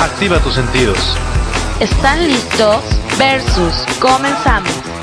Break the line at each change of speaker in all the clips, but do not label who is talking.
Activa tus sentidos.
¿Están listos? Versus. Comenzamos.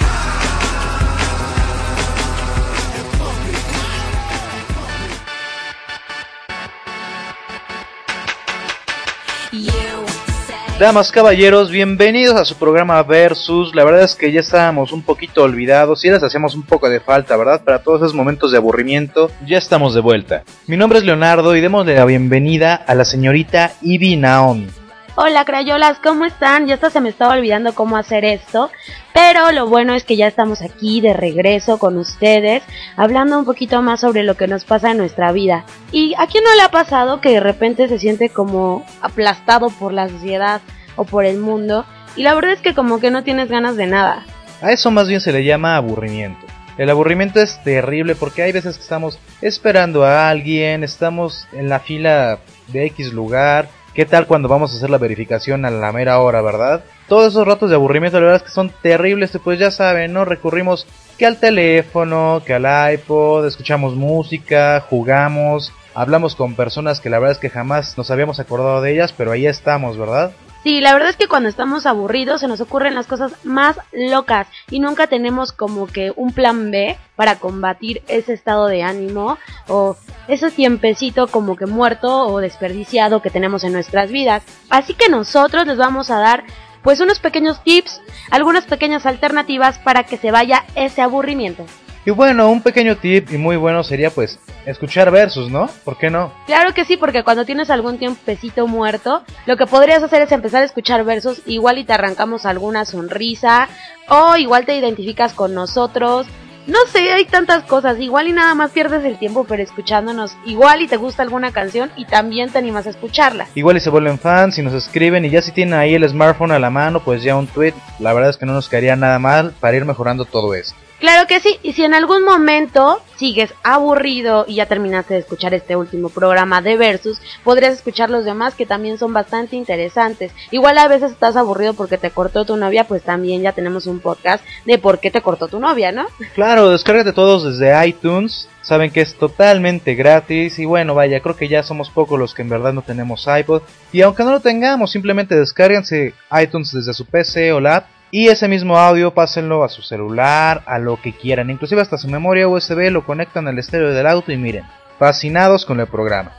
Damas, caballeros, bienvenidos a su programa Versus. La verdad es que ya estábamos un poquito olvidados y les hacíamos un poco de falta, ¿verdad? Para todos esos momentos de aburrimiento, ya estamos de vuelta. Mi nombre es Leonardo y démosle la bienvenida a la señorita Ivy Naomi.
Hola crayolas, ¿cómo están? Ya hasta se me estaba olvidando cómo hacer esto, pero lo bueno es que ya estamos aquí de regreso con ustedes, hablando un poquito más sobre lo que nos pasa en nuestra vida. ¿Y a quién no le ha pasado que de repente se siente como aplastado por la sociedad o por el mundo? Y la verdad es que como que no tienes ganas de nada.
A eso más bien se le llama aburrimiento. El aburrimiento es terrible porque hay veces que estamos esperando a alguien, estamos en la fila de X lugar, ¿Qué tal cuando vamos a hacer la verificación a la mera hora, verdad? Todos esos ratos de aburrimiento, la verdad es que son terribles, pues ya saben, ¿no? Recurrimos que al teléfono, que al iPod, escuchamos música, jugamos, hablamos con personas que la verdad es que jamás nos habíamos acordado de ellas, pero ahí estamos, ¿verdad?
Sí, la verdad es que cuando estamos aburridos se nos ocurren las cosas más locas y nunca tenemos como que un plan B para combatir ese estado de ánimo o ese tiempecito como que muerto o desperdiciado que tenemos en nuestras vidas. Así que nosotros les vamos a dar pues unos pequeños tips, algunas pequeñas alternativas para que se vaya ese aburrimiento.
Y bueno, un pequeño tip y muy bueno sería pues escuchar versos, ¿no? ¿Por qué no?
Claro que sí, porque cuando tienes algún tiempecito muerto, lo que podrías hacer es empezar a escuchar versos, igual y te arrancamos alguna sonrisa, o igual te identificas con nosotros. No sé, hay tantas cosas, igual y nada más pierdes el tiempo pero escuchándonos, igual y te gusta alguna canción y también te animas a escucharla.
Igual y se vuelven fans y nos escriben y ya si tienen ahí el smartphone a la mano, pues ya un tweet, la verdad es que no nos caería nada mal para ir mejorando todo esto.
Claro que sí, y si en algún momento sigues aburrido y ya terminaste de escuchar este último programa de Versus, podrías escuchar los demás que también son bastante interesantes. Igual a veces estás aburrido porque te cortó tu novia, pues también ya tenemos un podcast de por qué te cortó tu novia, ¿no?
Claro, descárgate todos desde iTunes. Saben que es totalmente gratis y bueno, vaya, creo que ya somos pocos los que en verdad no tenemos iPod. Y aunque no lo tengamos, simplemente descárguense iTunes desde su PC o la app y ese mismo audio pásenlo a su celular, a lo que quieran, inclusive hasta su memoria USB lo conectan al estéreo del auto y miren, fascinados con el programa.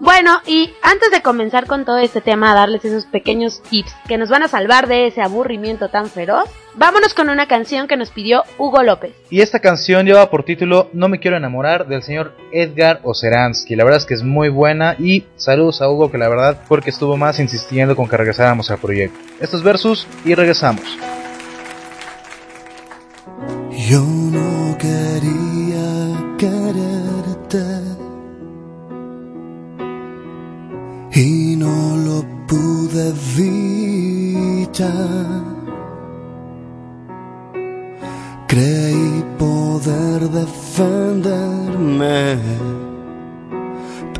Bueno, y antes de comenzar con todo este tema, a darles esos pequeños tips que nos van a salvar de ese aburrimiento tan feroz, vámonos con una canción que nos pidió Hugo López.
Y esta canción lleva por título No me quiero enamorar del señor Edgar Oceransky. La verdad es que es muy buena y saludos a Hugo que la verdad porque estuvo más insistiendo con que regresáramos al proyecto. Estos versus y regresamos.
Yo no quería quererte y no lo pude evitar. Creí poder defenderme,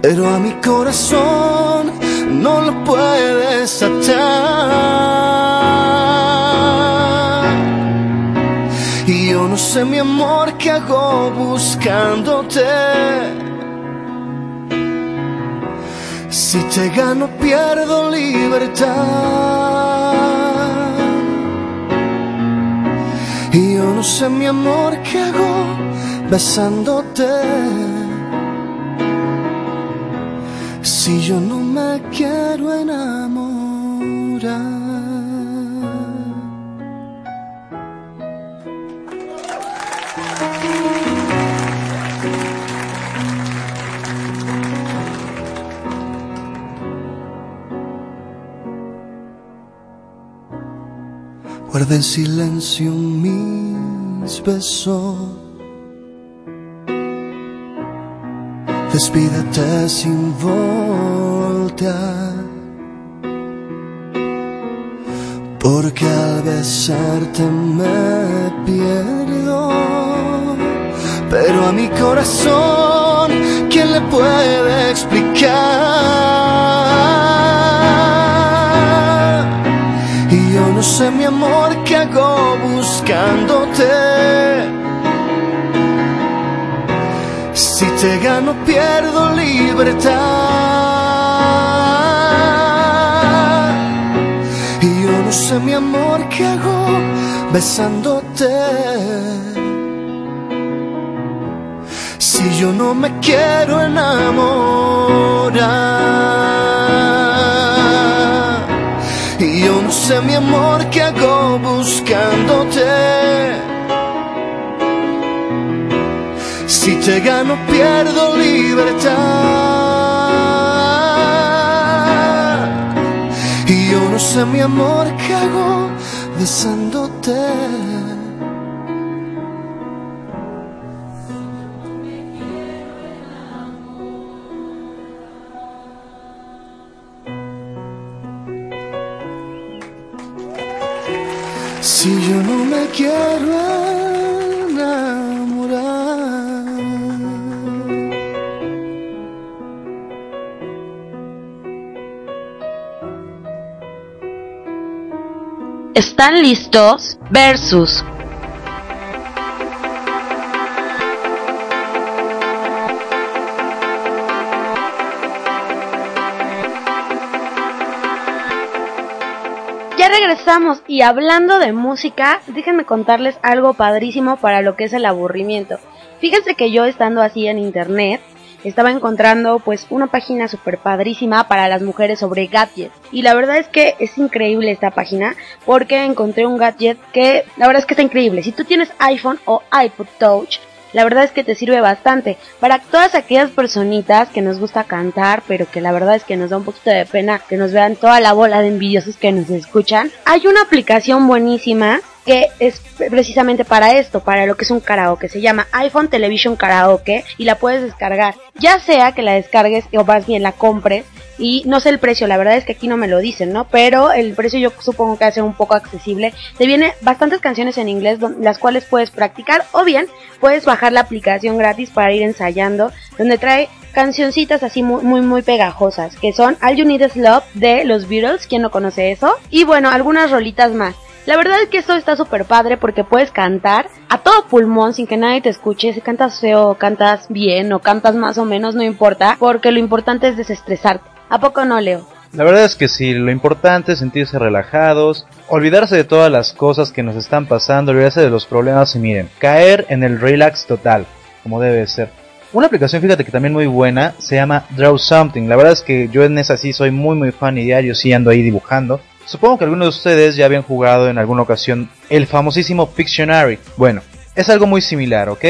pero a mi corazón no lo puedes atar. Sé mi amor qué hago buscándote. Si te gano pierdo libertad. Y yo no sé mi amor qué hago besándote. Si yo no me quiero enamorar. Guarda en silencio mis besos. Despídete sin voltear. Porque al besarte me pierdo. Pero a mi corazón, ¿quién le puede explicar? Sé mi amor qué hago buscándote. Si te gano pierdo libertad. Y yo no sé mi amor qué hago besándote. Si yo no me quiero enamorar. No sé mi amor qué hago buscándote. Si te gano pierdo libertad. Y yo no sé mi amor qué hago besándote. Si yo no me quiero enamorar.
¿Están listos? Versus. Ya regresamos y hablando de música, déjenme contarles algo padrísimo para lo que es el aburrimiento. Fíjense que yo estando así en internet, estaba encontrando pues una página súper padrísima para las mujeres sobre gadgets. Y la verdad es que es increíble esta página porque encontré un gadget que la verdad es que está increíble. Si tú tienes iPhone o iPod Touch, la verdad es que te sirve bastante. Para todas aquellas personitas que nos gusta cantar, pero que la verdad es que nos da un poquito de pena que nos vean toda la bola de envidiosos que nos escuchan, hay una aplicación buenísima que es precisamente para esto, para lo que es un karaoke. Se llama iPhone Television Karaoke y la puedes descargar. Ya sea que la descargues o más bien la compres y no sé el precio, la verdad es que aquí no me lo dicen, ¿no? Pero el precio yo supongo que va a ser un poco accesible. Te viene bastantes canciones en inglés las cuales puedes practicar o bien puedes bajar la aplicación gratis para ir ensayando, donde trae cancioncitas así muy, muy, muy pegajosas, que son All You Need Is Love de los Beatles, ¿quién no conoce eso? Y bueno, algunas rolitas más. La verdad es que esto está súper padre porque puedes cantar a todo pulmón sin que nadie te escuche. Si cantas feo, cantas bien o cantas más o menos, no importa, porque lo importante es desestresarte. ¿A poco no, Leo?
La verdad es que sí, lo importante es sentirse relajados, olvidarse de todas las cosas que nos están pasando, olvidarse de los problemas y miren, caer en el relax total, como debe ser. Una aplicación, fíjate que también muy buena, se llama Draw Something. La verdad es que yo en esa sí soy muy muy fan y diario sí ando ahí dibujando. Supongo que algunos de ustedes ya habían jugado en alguna ocasión el famosísimo Pictionary. Bueno, es algo muy similar, ¿ok?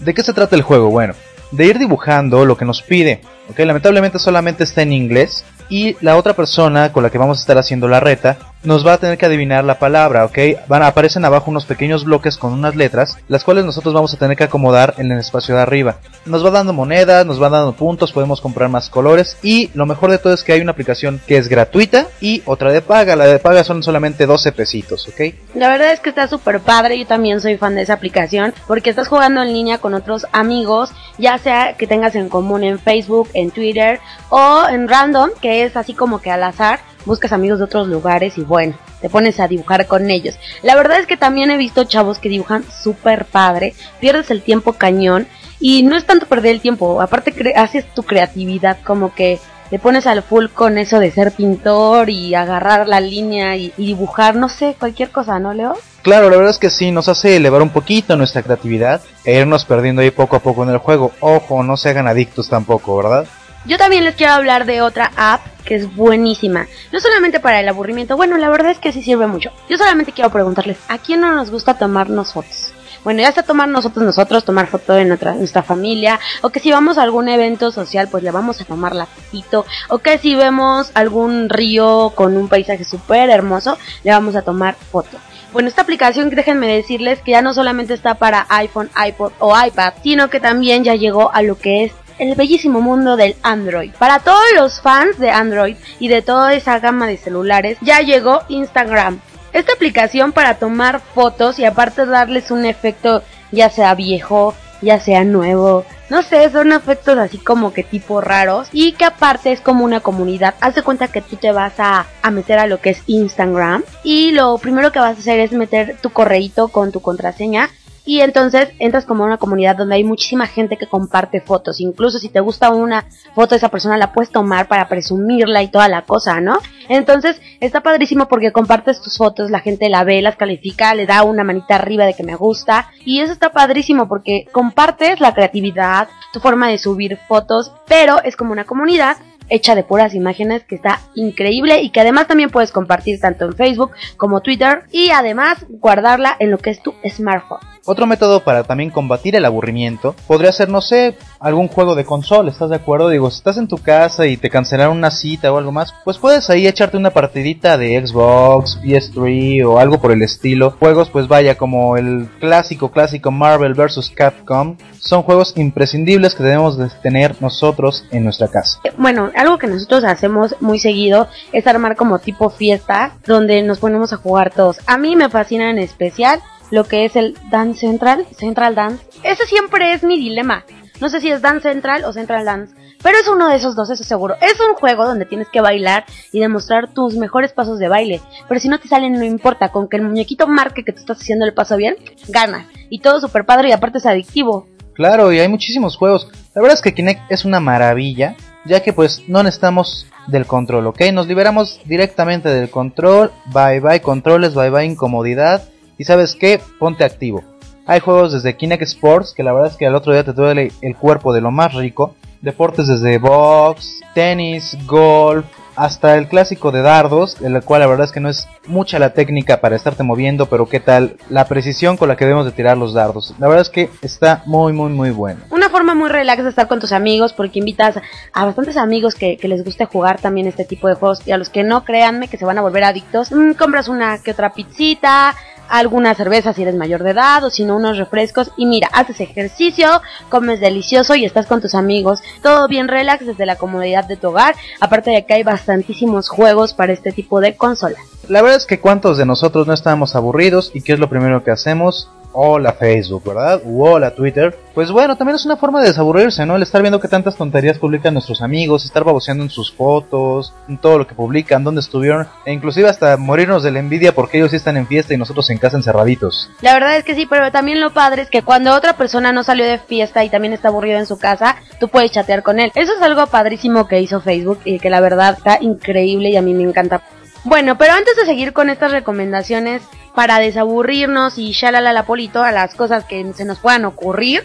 ¿De qué se trata el juego? Bueno, de ir dibujando lo que nos pide. ¿ok? Lamentablemente solamente está en inglés y la otra persona con la que vamos a estar haciendo la reta nos va a tener que adivinar la palabra, ¿ok? Van aparecen abajo unos pequeños bloques con unas letras, las cuales nosotros vamos a tener que acomodar en el espacio de arriba. Nos va dando monedas, nos va dando puntos, podemos comprar más colores y lo mejor de todo es que hay una aplicación que es gratuita y otra de paga. La de paga son solamente 12 pesitos, ¿ok?
La verdad es que está súper padre, yo también soy fan de esa aplicación porque estás jugando en línea con otros amigos, ya sea que tengas en común en Facebook, en Twitter o en Random, que es así como que al azar buscas amigos de otros lugares y bueno, te pones a dibujar con ellos. La verdad es que también he visto chavos que dibujan súper padre, pierdes el tiempo cañón y no es tanto perder el tiempo, aparte haces tu creatividad como que te pones al full con eso de ser pintor y agarrar la línea y, y dibujar, no sé, cualquier cosa, ¿no, Leo?
Claro, la verdad es que sí, nos hace elevar un poquito nuestra creatividad e irnos perdiendo ahí poco a poco en el juego. Ojo, no se hagan adictos tampoco, ¿verdad?
Yo también les quiero hablar de otra app que es buenísima. No solamente para el aburrimiento, bueno, la verdad es que sí sirve mucho. Yo solamente quiero preguntarles, ¿a quién no nos gusta tomarnos fotos? Bueno, ya sea tomar nosotros, nosotros, tomar foto de nuestra, nuestra familia, o que si vamos a algún evento social, pues le vamos a tomar la fotito, o que si vemos algún río con un paisaje súper hermoso, le vamos a tomar foto. Bueno, esta aplicación, déjenme decirles que ya no solamente está para iPhone, iPod o iPad, sino que también ya llegó a lo que es el bellísimo mundo del Android. Para todos los fans de Android y de toda esa gama de celulares, ya llegó Instagram. Esta aplicación para tomar fotos y aparte darles un efecto ya sea viejo, ya sea nuevo. No sé, son efectos así como que tipo raros y que aparte es como una comunidad. Haz de cuenta que tú te vas a, a meter a lo que es Instagram y lo primero que vas a hacer es meter tu correíto con tu contraseña y entonces entras como a una comunidad donde hay muchísima gente que comparte fotos. Incluso si te gusta una foto esa persona, la puedes tomar para presumirla y toda la cosa, ¿no? Entonces está padrísimo porque compartes tus fotos, la gente la ve, las califica, le da una manita arriba de que me gusta. Y eso está padrísimo porque compartes la creatividad, tu forma de subir fotos, pero es como una comunidad hecha de puras imágenes que está increíble y que además también puedes compartir tanto en Facebook como Twitter y además guardarla en lo que es tu smartphone.
Otro método para también combatir el aburrimiento podría ser, no sé, algún juego de consola, ¿estás de acuerdo? Digo, si estás en tu casa y te cancelaron una cita o algo más, pues puedes ahí echarte una partidita de Xbox, PS3 o algo por el estilo. Juegos, pues vaya, como el clásico, clásico Marvel vs. Capcom, son juegos imprescindibles que debemos de tener nosotros en nuestra casa.
Bueno, algo que nosotros hacemos muy seguido es armar como tipo fiesta, donde nos ponemos a jugar todos. A mí me fascina en especial lo que es el Dance Central, Central Dance. Ese siempre es mi dilema. No sé si es Dance Central o Central Dance, pero es uno de esos dos, eso seguro. Es un juego donde tienes que bailar y demostrar tus mejores pasos de baile. Pero si no te salen, no importa, con que el muñequito marque que tú estás haciendo el paso bien, ganas. Y todo súper padre y aparte es adictivo.
Claro, y hay muchísimos juegos. La verdad es que Kinect es una maravilla, ya que pues no necesitamos del control, ¿ok? Nos liberamos directamente del control, bye bye controles, bye bye incomodidad sabes qué, ponte activo. Hay juegos desde Kinect Sports, que la verdad es que al otro día te duele el cuerpo de lo más rico. Deportes desde box, tenis, golf, hasta el clásico de dardos, el cual la verdad es que no es mucha la técnica para estarte moviendo, pero qué tal la precisión con la que debemos de tirar los dardos. La verdad es que está muy, muy, muy bueno.
Una forma muy relax de estar con tus amigos, porque invitas a bastantes amigos que, que les guste jugar también este tipo de juegos, y a los que no, créanme que se van a volver adictos. Mm, compras una que otra pizzita, alguna cerveza si eres mayor de edad o si no unos refrescos. Y mira, haces ejercicio, comes delicioso y estás con tus amigos, todo bien relax desde la comodidad de tu hogar, aparte de que hay bastantísimos juegos para este tipo de consolas.
La verdad es que cuántos de nosotros no estamos aburridos y qué es lo primero que hacemos, hola Facebook, ¿verdad? Hola Twitter. Pues bueno, también es una forma de desaburrirse, ¿no? El estar viendo que tantas tonterías publican nuestros amigos, estar baboseando en sus fotos, en todo lo que publican, dónde estuvieron, e inclusive hasta morirnos de la envidia porque ellos sí están en fiesta y nosotros en casa encerraditos.
La verdad es que sí, pero también lo padre es que cuando otra persona no salió de fiesta y también está aburrido en su casa, tú puedes chatear con él. Eso es algo padrísimo que hizo Facebook y que la verdad está increíble y a mí me encanta. Bueno, pero antes de seguir con estas recomendaciones para desaburrirnos y shalala la polito a las cosas que se nos puedan ocurrir,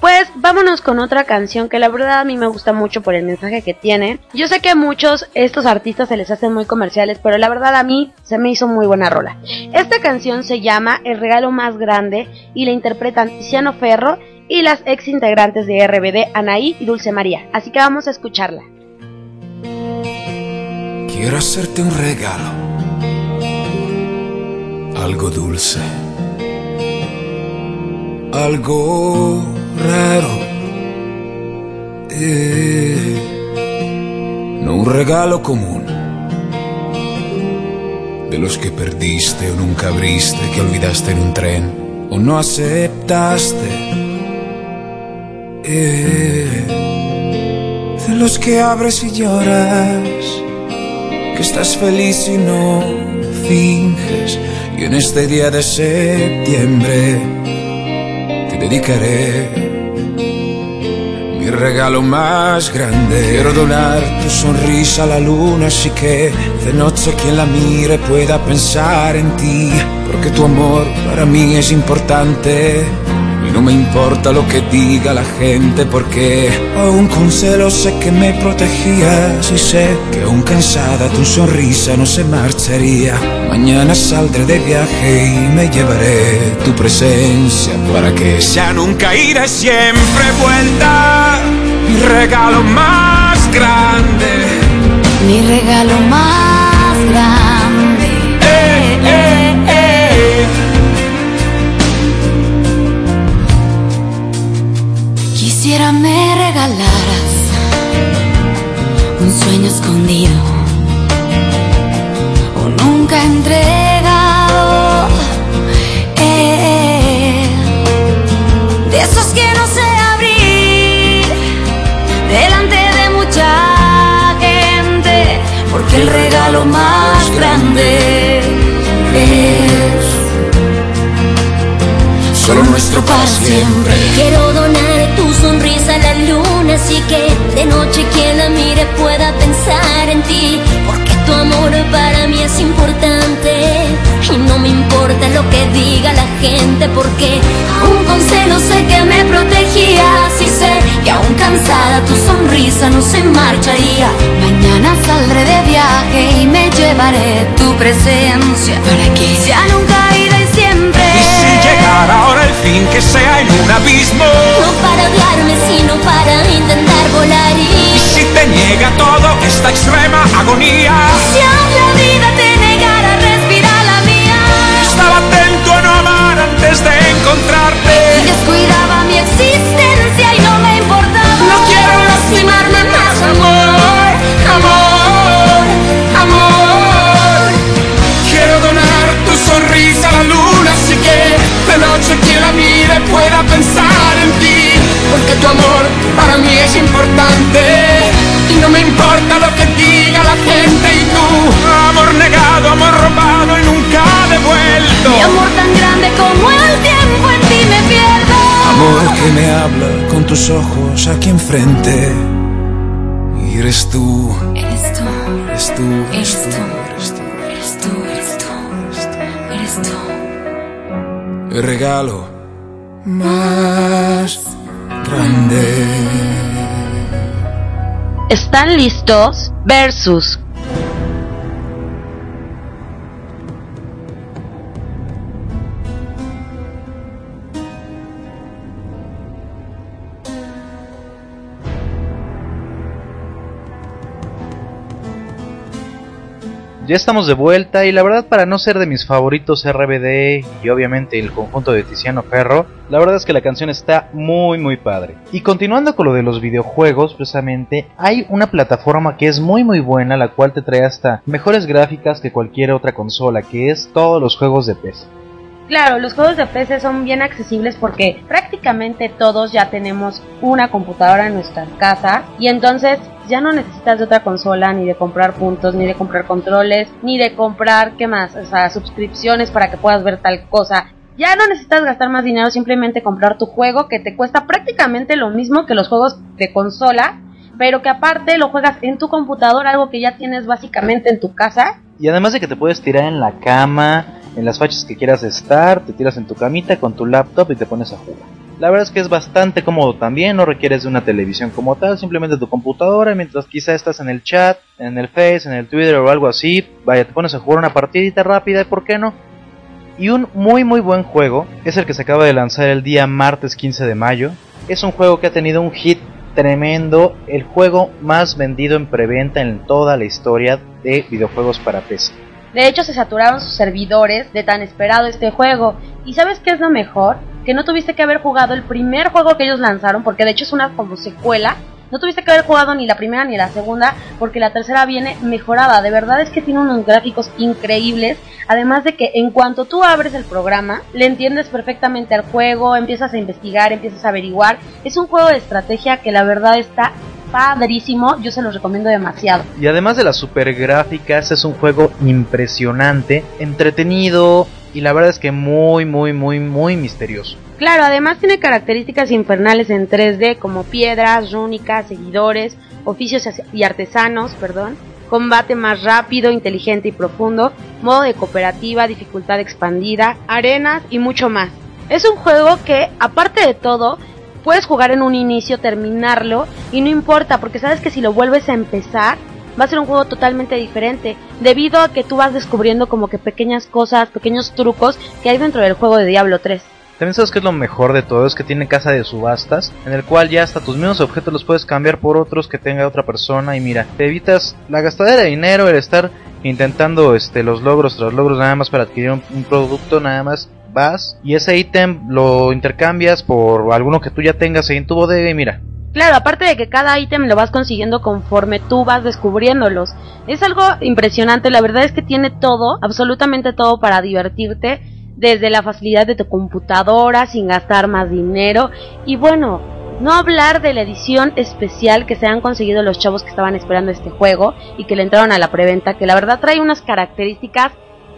pues vámonos con otra canción que la verdad a mí me gusta mucho por el mensaje que tiene. Yo sé que a muchos estos artistas se les hacen muy comerciales, pero la verdad a mí se me hizo muy buena rola. Esta canción se llama El regalo más grande y la interpretan Tiziano Ferro y las ex integrantes de RBD, Anaí y Dulce María. Así que vamos a escucharla.
Quiero hacerte un regalo, algo dulce, algo raro. Eh, no un regalo común, de los que perdiste o nunca abriste, que olvidaste en un tren o no aceptaste. Eh, de los que abres y lloras que estás feliz y no finges. Y en este día de septiembre te dedicaré mi regalo más grande. Quiero donar tu sonrisa a la luna, así que de noche quien la mire pueda pensar en ti. Porque tu amor para mí es importante. No me importa lo que diga la gente porque aún con celos sé que me protegías y sé que aún cansada tu sonrisa no se marcharía. Mañana saldré de viaje y me llevaré tu presencia para que sea nunca iré siempre vuelta. Mi regalo más grande.
Mi regalo más
siempre.
Quiero donar tu sonrisa a la luna, así que de noche quien la mire pueda pensar en ti. Porque tu amor para mí es importante y no me importa lo que diga la gente, porque aún con celo sé que me protegías y sé que aún cansada tu sonrisa no se marcharía.
Mañana saldré de viaje y me llevaré tu presencia para que sea nunca
que sea en un abismo.
No para odiarme, sino para intentar volar
Y
y
si te niega todo esta extrema agonía.
si aún la vida te negara a respirar la mía.
Estaba atento a no amar antes de encontrarte.
Y descuidaba mi existencia y no me importaba.
No quiero lastimarme más, amor, amor, amor. Quiero donar tu sonrisa a la luna, así que de noche quien la mire pueda pensar en ti. Porque tu amor para mí es importante y no me importa lo que diga la gente y tú. Amor negado, amor robado y nunca devuelto.
Mi amor tan grande como el tiempo en ti me pierdo.
Amor que me habla con tus ojos aquí enfrente. Y eres tú,
Eres tú,
eres tú,
eres tú,
eres tú.
eres tú, eres tú, eres tú.
El regalo más grande.
¿Están listos? Versus.
Ya estamos de vuelta y la verdad para no ser de mis favoritos RBD y obviamente el conjunto de Tiziano Ferro, la verdad es que la canción está muy muy padre. Y continuando con lo de los videojuegos, precisamente hay una plataforma que es muy muy buena, la cual te trae hasta mejores gráficas que cualquier otra consola, que es todos los juegos de PC.
Claro, los juegos de PC son bien accesibles porque prácticamente todos ya tenemos una computadora en nuestra casa y entonces ya no necesitas de otra consola, ni de comprar puntos, ni de comprar controles, ni de comprar, ¿qué más? O sea, suscripciones para que puedas ver tal cosa. Ya no necesitas gastar más dinero, simplemente comprar tu juego que te cuesta prácticamente lo mismo que los juegos de consola, pero que aparte lo juegas en tu computadora, algo que ya tienes básicamente en tu casa.
Y además de que te puedes tirar en la cama, en las fachas que quieras estar, te tiras en tu camita con tu laptop y te pones a jugar. La verdad es que es bastante cómodo también, no requieres de una televisión como tal, simplemente tu computadora, mientras quizá estás en el chat, en el Face, en el Twitter o algo así, vaya, te pones a jugar una partidita rápida, ¿por qué no? Y un muy muy buen juego es el que se acaba de lanzar el día martes 15 de mayo. Es un juego que ha tenido un hit tremendo, el juego más vendido en preventa en toda la historia de videojuegos para PC.
De hecho, se saturaron sus servidores de tan esperado este juego. ¿Y sabes qué es lo mejor? Que no tuviste que haber jugado el primer juego que ellos lanzaron, porque de hecho es una como secuela. No tuviste que haber jugado ni la primera ni la segunda, porque la tercera viene mejorada. De verdad es que tiene unos gráficos increíbles. Además de que en cuanto tú abres el programa, le entiendes perfectamente al juego, empiezas a investigar, empiezas a averiguar. Es un juego de estrategia que la verdad está padrísimo. Yo se los recomiendo demasiado.
Y además de las super gráficas, es un juego impresionante, entretenido y la verdad es que muy, muy, muy, muy misterioso.
Claro, además tiene características infernales en 3D como piedras, rúnicas, seguidores, oficios y artesanos, perdón, combate más rápido, inteligente y profundo, modo de cooperativa, dificultad expandida, arenas y mucho más. Es un juego que, aparte de todo, puedes jugar en un inicio, terminarlo y no importa porque sabes que si lo vuelves a empezar va a ser un juego totalmente diferente debido a que tú vas descubriendo como que pequeñas cosas, pequeños trucos que hay dentro del juego de Diablo 3.
También sabes que es lo mejor de todo, es que tiene casa de subastas, en el cual ya hasta tus mismos objetos los puedes cambiar por otros que tenga otra persona y mira, te evitas la gastadera de dinero, el estar intentando este los logros tras logros nada más para adquirir un, producto nada más vas y ese ítem lo intercambias por alguno que tú ya tengas ahí en tu bodega y mira.
Claro, aparte de que cada ítem lo vas consiguiendo conforme tú vas descubriéndolos. Es algo impresionante, la verdad es que tiene todo, absolutamente todo para divertirte, desde la facilidad de tu computadora, sin gastar más dinero. Y bueno, no hablar de la edición especial que se han conseguido los chavos que estaban esperando este juego y que le entraron a la preventa, que la verdad trae unas características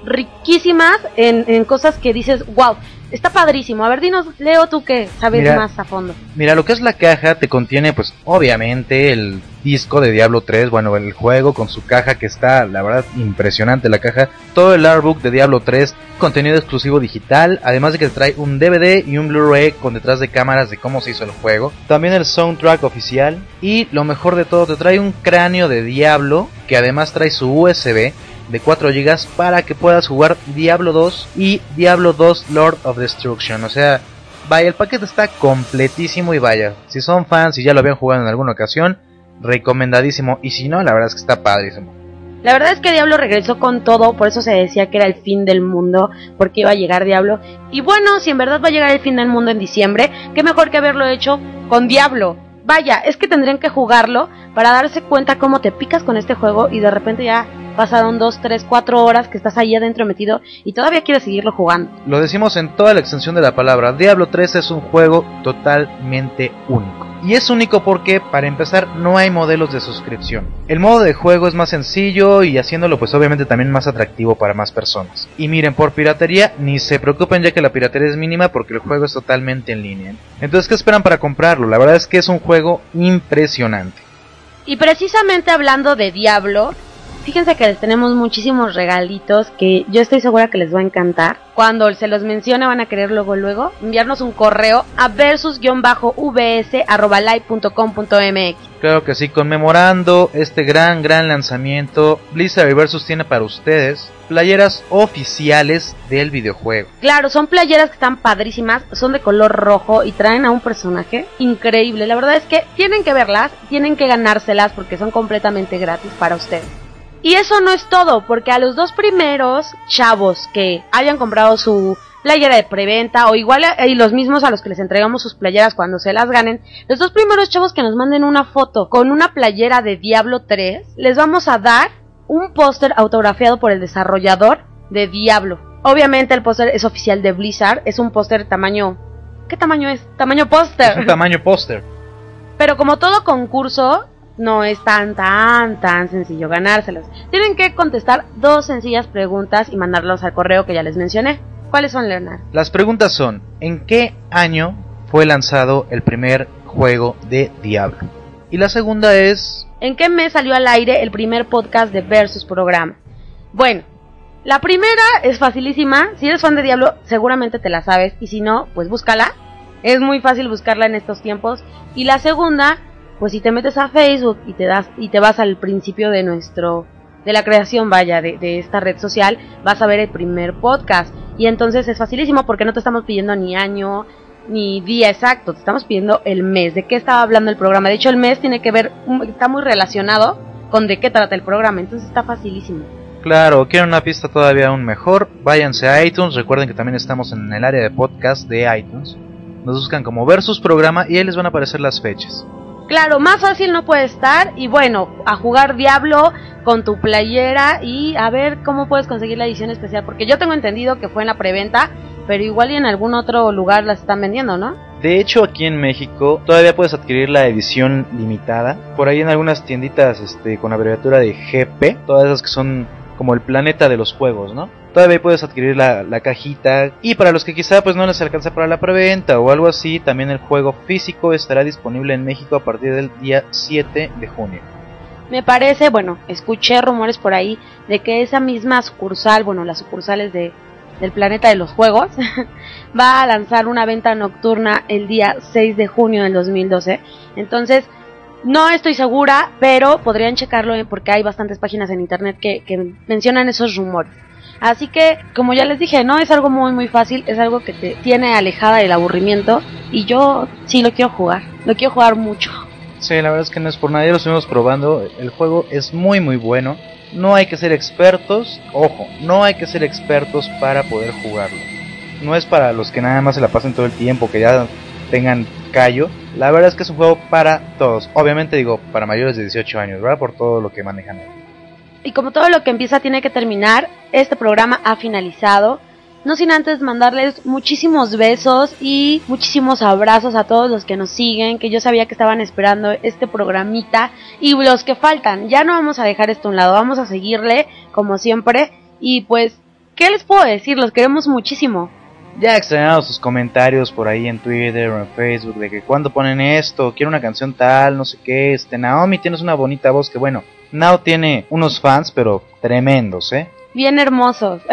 riquísimas en, en cosas que dices, wow, está padrísimo. A ver, dinos, Leo, tú que sabes
Mira.
más a fondo.
Mira, lo que es la caja te contiene pues obviamente el disco de Diablo 3, bueno, el juego con su caja que está, la verdad, impresionante la caja. Todo el artbook de Diablo 3, contenido exclusivo digital, además de que te trae un DVD y un Blu-ray con detrás de cámaras de cómo se hizo el juego. También el soundtrack oficial y lo mejor de todo, te trae un cráneo de Diablo que además trae su USB de 4 GB para que puedas jugar Diablo 2 y Diablo 2 Lord of Destruction. O sea, vaya, el paquete está completísimo y vaya, si son fans y ya lo habían jugado en alguna ocasión, recomendadísimo. Y si no, la verdad es que está padrísimo.
La verdad es que Diablo regresó con todo, por eso se decía que era el fin del mundo, porque iba a llegar Diablo. Y bueno, si en verdad va a llegar el fin del mundo en diciembre, qué mejor que haberlo hecho con Diablo. Vaya, es que tendrían que jugarlo para darse cuenta cómo te picas con este juego y de repente ya pasaron 2, 3, 4 horas que estás ahí adentro metido y todavía quieres seguirlo jugando.
Lo decimos en toda la extensión de la palabra, Diablo 3 es un juego totalmente único. Y es único porque, para empezar, no hay modelos de suscripción. El modo de juego es más sencillo y haciéndolo pues obviamente también más atractivo para más personas. Y miren, por piratería, ni se preocupen ya que la piratería es mínima porque el juego es totalmente en línea. Entonces, ¿qué esperan para comprarlo? La verdad es que es un juego impresionante.
Y precisamente hablando de Diablo, fíjense que les tenemos muchísimos regalitos que yo estoy segura que les va a encantar. Cuando se los mencione van a querer luego luego enviarnos un correo a versus-vs@live.com.mx.
Claro que sí, conmemorando este gran, gran lanzamiento, Blizzard y Versus tiene para ustedes playeras oficiales del videojuego.
Claro, son playeras que están padrísimas, son de color rojo y traen a un personaje increíble. La verdad es que tienen que verlas, tienen que ganárselas porque son completamente gratis para ustedes. Y eso no es todo, porque a los dos primeros chavos que hayan comprado su playera de preventa o igual y los mismos a los que les entregamos sus playeras cuando se las ganen, los dos primeros chavos que nos manden una foto con una playera de Diablo 3, les vamos a dar un póster autografiado por el desarrollador de Diablo. Obviamente el póster es oficial de Blizzard, es un póster tamaño... ¿Qué tamaño es? Tamaño
Es
póster.
un tamaño póster.
Pero como todo concurso, no es tan, tan, tan sencillo ganárselos. Tienen que contestar dos sencillas preguntas y mandarlos al correo que ya les mencioné. ¿Cuáles son, Leonard?
Las preguntas son, ¿en qué año fue lanzado el primer juego de Diablo? Y la segunda es,
¿En qué mes salió al aire el primer podcast de Versus programa? Bueno, la primera es facilísima. Si eres fan de Diablo, seguramente te la sabes. Y si no, pues búscala. Es muy fácil buscarla en estos tiempos. Y la segunda, pues si te metes a Facebook y te das y te vas al principio de nuestro de la creación, vaya, de, esta red social, vas a ver el primer podcast. Y entonces es facilísimo porque no te estamos pidiendo ni año ni día exacto, te estamos pidiendo el mes. ¿De qué estaba hablando el programa? De hecho, el mes tiene que ver, está muy relacionado con de qué trata el programa, entonces está facilísimo.
claro, quieren una pista todavía aún mejor, váyanse a iTunes, recuerden que también estamos en el área de podcast de iTunes. Nos buscan como Versus programa y ahí les van a aparecer las fechas.
Claro, más fácil no puede estar. Y bueno, a jugar Diablo con tu playera y a ver cómo puedes conseguir la edición especial. Porque yo tengo entendido que fue en la preventa, pero igual y en algún otro lugar las están vendiendo, ¿no?
De hecho, aquí en México todavía puedes adquirir la edición limitada. Por ahí en algunas tienditas este, con abreviatura de GP, todas esas que son como el planeta de los juegos, ¿no? Todavía puedes adquirir la, cajita. Y para los que quizá pues no les alcanza para la preventa o algo así, también el juego físico estará disponible en México a partir del día 7 de junio.
Me parece, bueno, escuché rumores por ahí de que esa misma sucursal, bueno, las sucursales de, del planeta de los juegos, va a lanzar una venta nocturna el día 6 de junio del 2012. Entonces, no estoy segura, pero podrían checarlo eh, porque hay bastantes páginas en internet que mencionan esos rumores. Así que, como ya les dije, no es algo muy muy fácil, es algo que te tiene alejada del aburrimiento y yo sí lo quiero jugar, lo quiero jugar mucho.
Sí, la verdad es que no es por nadie, lo estuvimos probando. El juego es muy muy bueno. No hay que ser expertos, ojo, no hay que ser expertos para poder jugarlo. no es para los que nada más se la pasen todo el tiempo, que ya tengan callo. La verdad es que es un juego para todos. Obviamente digo, para mayores de 18 años, ¿verdad? Por todo lo que manejan.
Y como todo lo que empieza tiene que terminar, este programa ha finalizado. No sin antes mandarles muchísimos besos y muchísimos abrazos a todos los que nos siguen, que yo sabía que estaban esperando este programita y los que faltan. Ya no vamos a dejar esto a un lado, vamos a seguirle como siempre y pues, ¿qué les puedo decir? Los queremos muchísimo.
Ya extrañado sus comentarios por ahí en Twitter o en Facebook de que cuando ponen esto, quiero una canción tal, no sé qué, este Naomi tienes una bonita voz que bueno, Nao tiene unos fans pero tremendos, ¿eh?
Bien hermosos.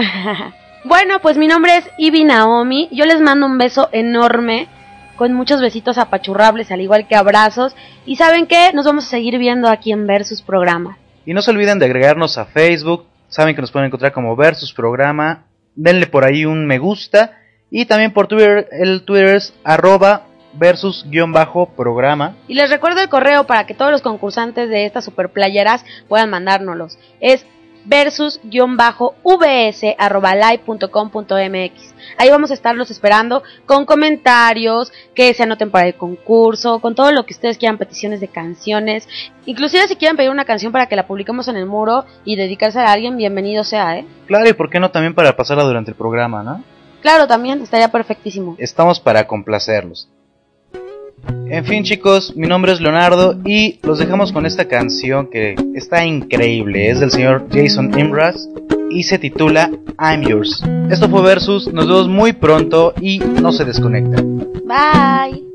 Bueno, pues mi nombre es Ibi Naomi. Yo les mando un beso enorme, con muchos besitos apachurrables, al igual que abrazos. Y saben qué, nos vamos a seguir viendo aquí en Versus Programa.
Y no se olviden de agregarnos a Facebook. Saben que nos pueden encontrar como Versus Programa. Denle por ahí un me gusta. Y también por Twitter, el Twitter es arroba versus-programa.
Y les recuerdo el correo para que todos los concursantes de estas super playeras puedan mandárnoslos. Es versus-vs.live.com.mx. Ahí vamos a estarlos esperando con comentarios, que se anoten para el concurso, con todo lo que ustedes quieran, peticiones de canciones. Inclusive si quieren pedir una canción para que la publiquemos en el muro y dedicarse a alguien, bienvenido sea, ¿eh?
Claro, y por qué no también para pasarla durante el programa, ¿no?
Claro, también, estaría perfectísimo.
Estamos para complacerlos. En fin chicos, mi nombre es Leonardo y los dejamos con esta canción que está increíble, es del señor Jason Imras y se titula I'm Yours. Esto fue Versus, nos vemos muy pronto y no se desconecten.
Bye.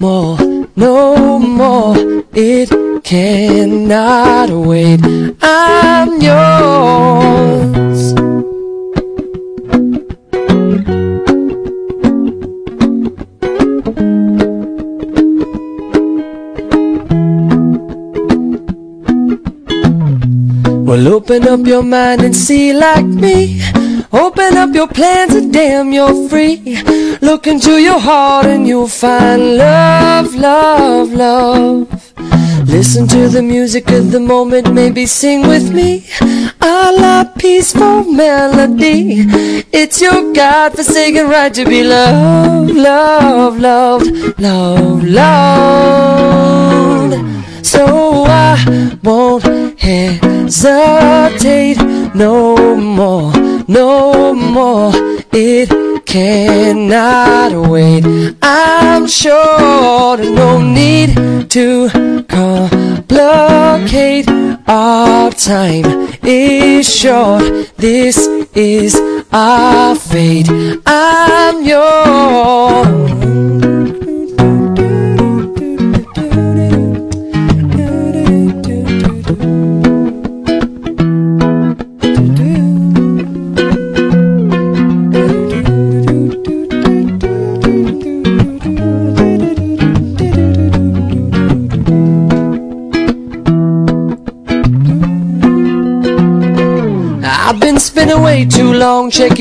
more, no more. It cannot wait. I'm yours. Well, open up your mind and see like me. Open up your plans and damn, you're free. Look into your heart and you'll find love, love, love. Listen to the music of the moment, maybe sing with me. A la peaceful melody. It's your God-forsaken right to be loved, loved, loved, loved, loved. So I won't hesitate no more, no more. It cannot wait. I'm sure there's no need to complicate. Our time is short. This is our fate. I'm yours.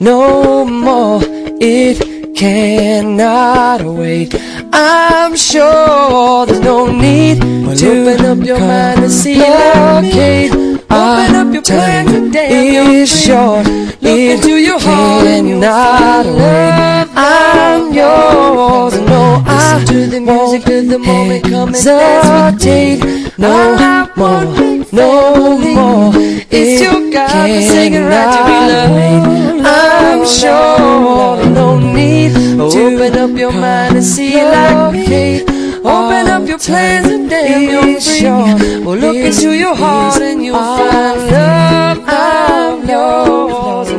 no more. It cannot wait. I'm sure there's no need to open up your mind and see blockade. Open up your plan today. Is short. Look into your heart and you'll find wait. I'm yours. No, I I to the music of the moment come hesitate no more, no more. It's your God-forsaken right to be loved. I'm sure no need to open up your mind and see like me. Open up your plans and damn you're free. Well, look into your heart and you'll find love. I'm yours.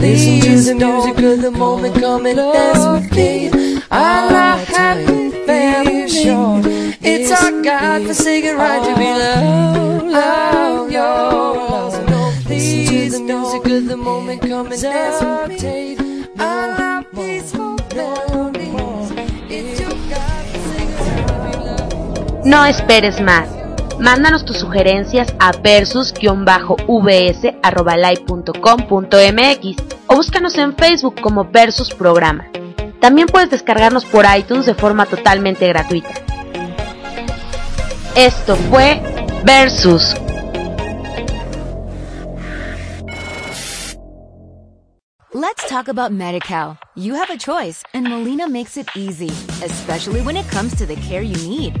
Listen to the music of the moment, come and dance with me. I'm happy, very sure. It's our God-forsaken right to be loved. I'm yours. Listen to the music of the moment, come and dance with me.
No esperes más. Mándanos tus sugerencias a versus-vs.live.com.mx o búscanos en Facebook como Versus Programa. También puedes descargarnos por iTunes de forma totalmente gratuita. Esto fue Versus.
Let's talk about MediCal. You have a choice, and Molina makes it easy, especially when it comes to the care you need.